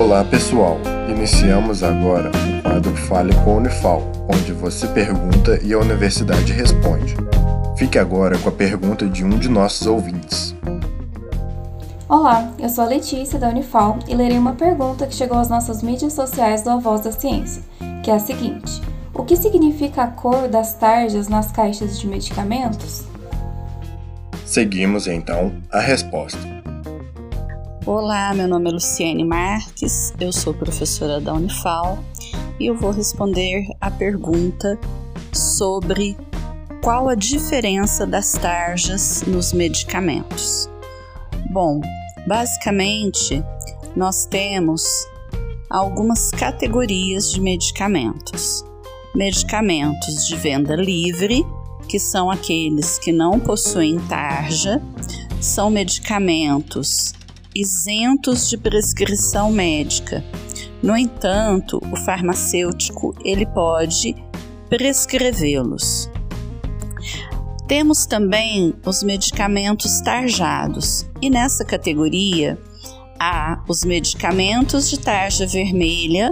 Olá pessoal, iniciamos agora o quadro Fale com a Unifal, onde você pergunta e a universidade responde. Fique agora com a pergunta de um de nossos ouvintes. Olá, eu sou a Letícia da Unifal e lerei uma pergunta que chegou às nossas mídias sociais do A Voz da Ciência, que é a seguinte: O que significa a cor das tarjas nas caixas de medicamentos? Seguimos então a resposta. Olá, meu nome é Luciane Marques, eu sou professora da Unifal e eu vou responder a pergunta sobre qual a diferença das tarjas nos medicamentos. Bom, basicamente nós temos algumas categorias de medicamentos. Medicamentos de venda livre, que são aqueles que não possuem tarja, são medicamentos isentos de prescrição médica. No entanto, o farmacêutico ele pode prescrevê-los. Temos também os medicamentos tarjados, e nessa categoria há os medicamentos de tarja vermelha,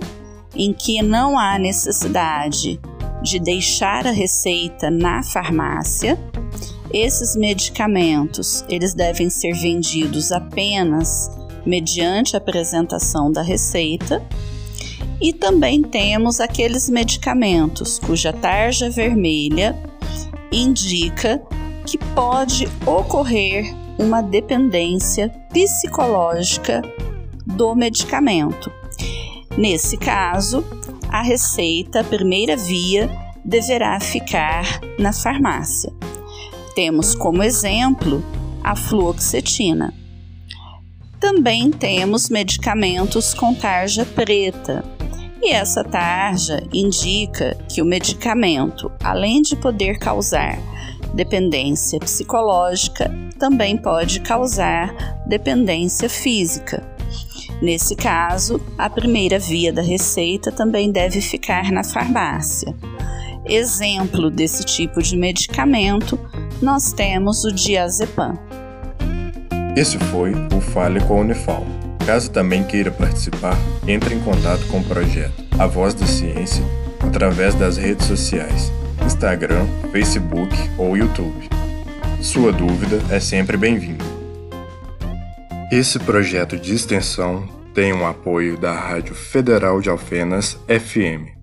em que não há necessidade de deixar a receita na farmácia esses medicamentos, eles devem ser vendidos apenas mediante apresentação da receita. E também temos aqueles medicamentos cuja tarja vermelha indica que pode ocorrer uma dependência psicológica do medicamento. Nesse caso, a receita, a primeira via, deverá ficar na farmácia. Temos como exemplo a fluoxetina. Também temos medicamentos com tarja preta. E essa tarja indica que o medicamento, além de poder causar dependência psicológica, também pode causar dependência física. Nesse caso, a primeira via da receita também deve ficar na farmácia. Exemplo desse tipo de medicamento, nós temos o diazepam. Esse foi o Fale com a Unifal. Caso também queira participar, entre em contato com o projeto A Voz da Ciência através das redes sociais, Instagram, Facebook ou YouTube. Sua dúvida é sempre bem-vinda. Esse projeto de extensão tem um apoio da Rádio Federal de Alfenas FM.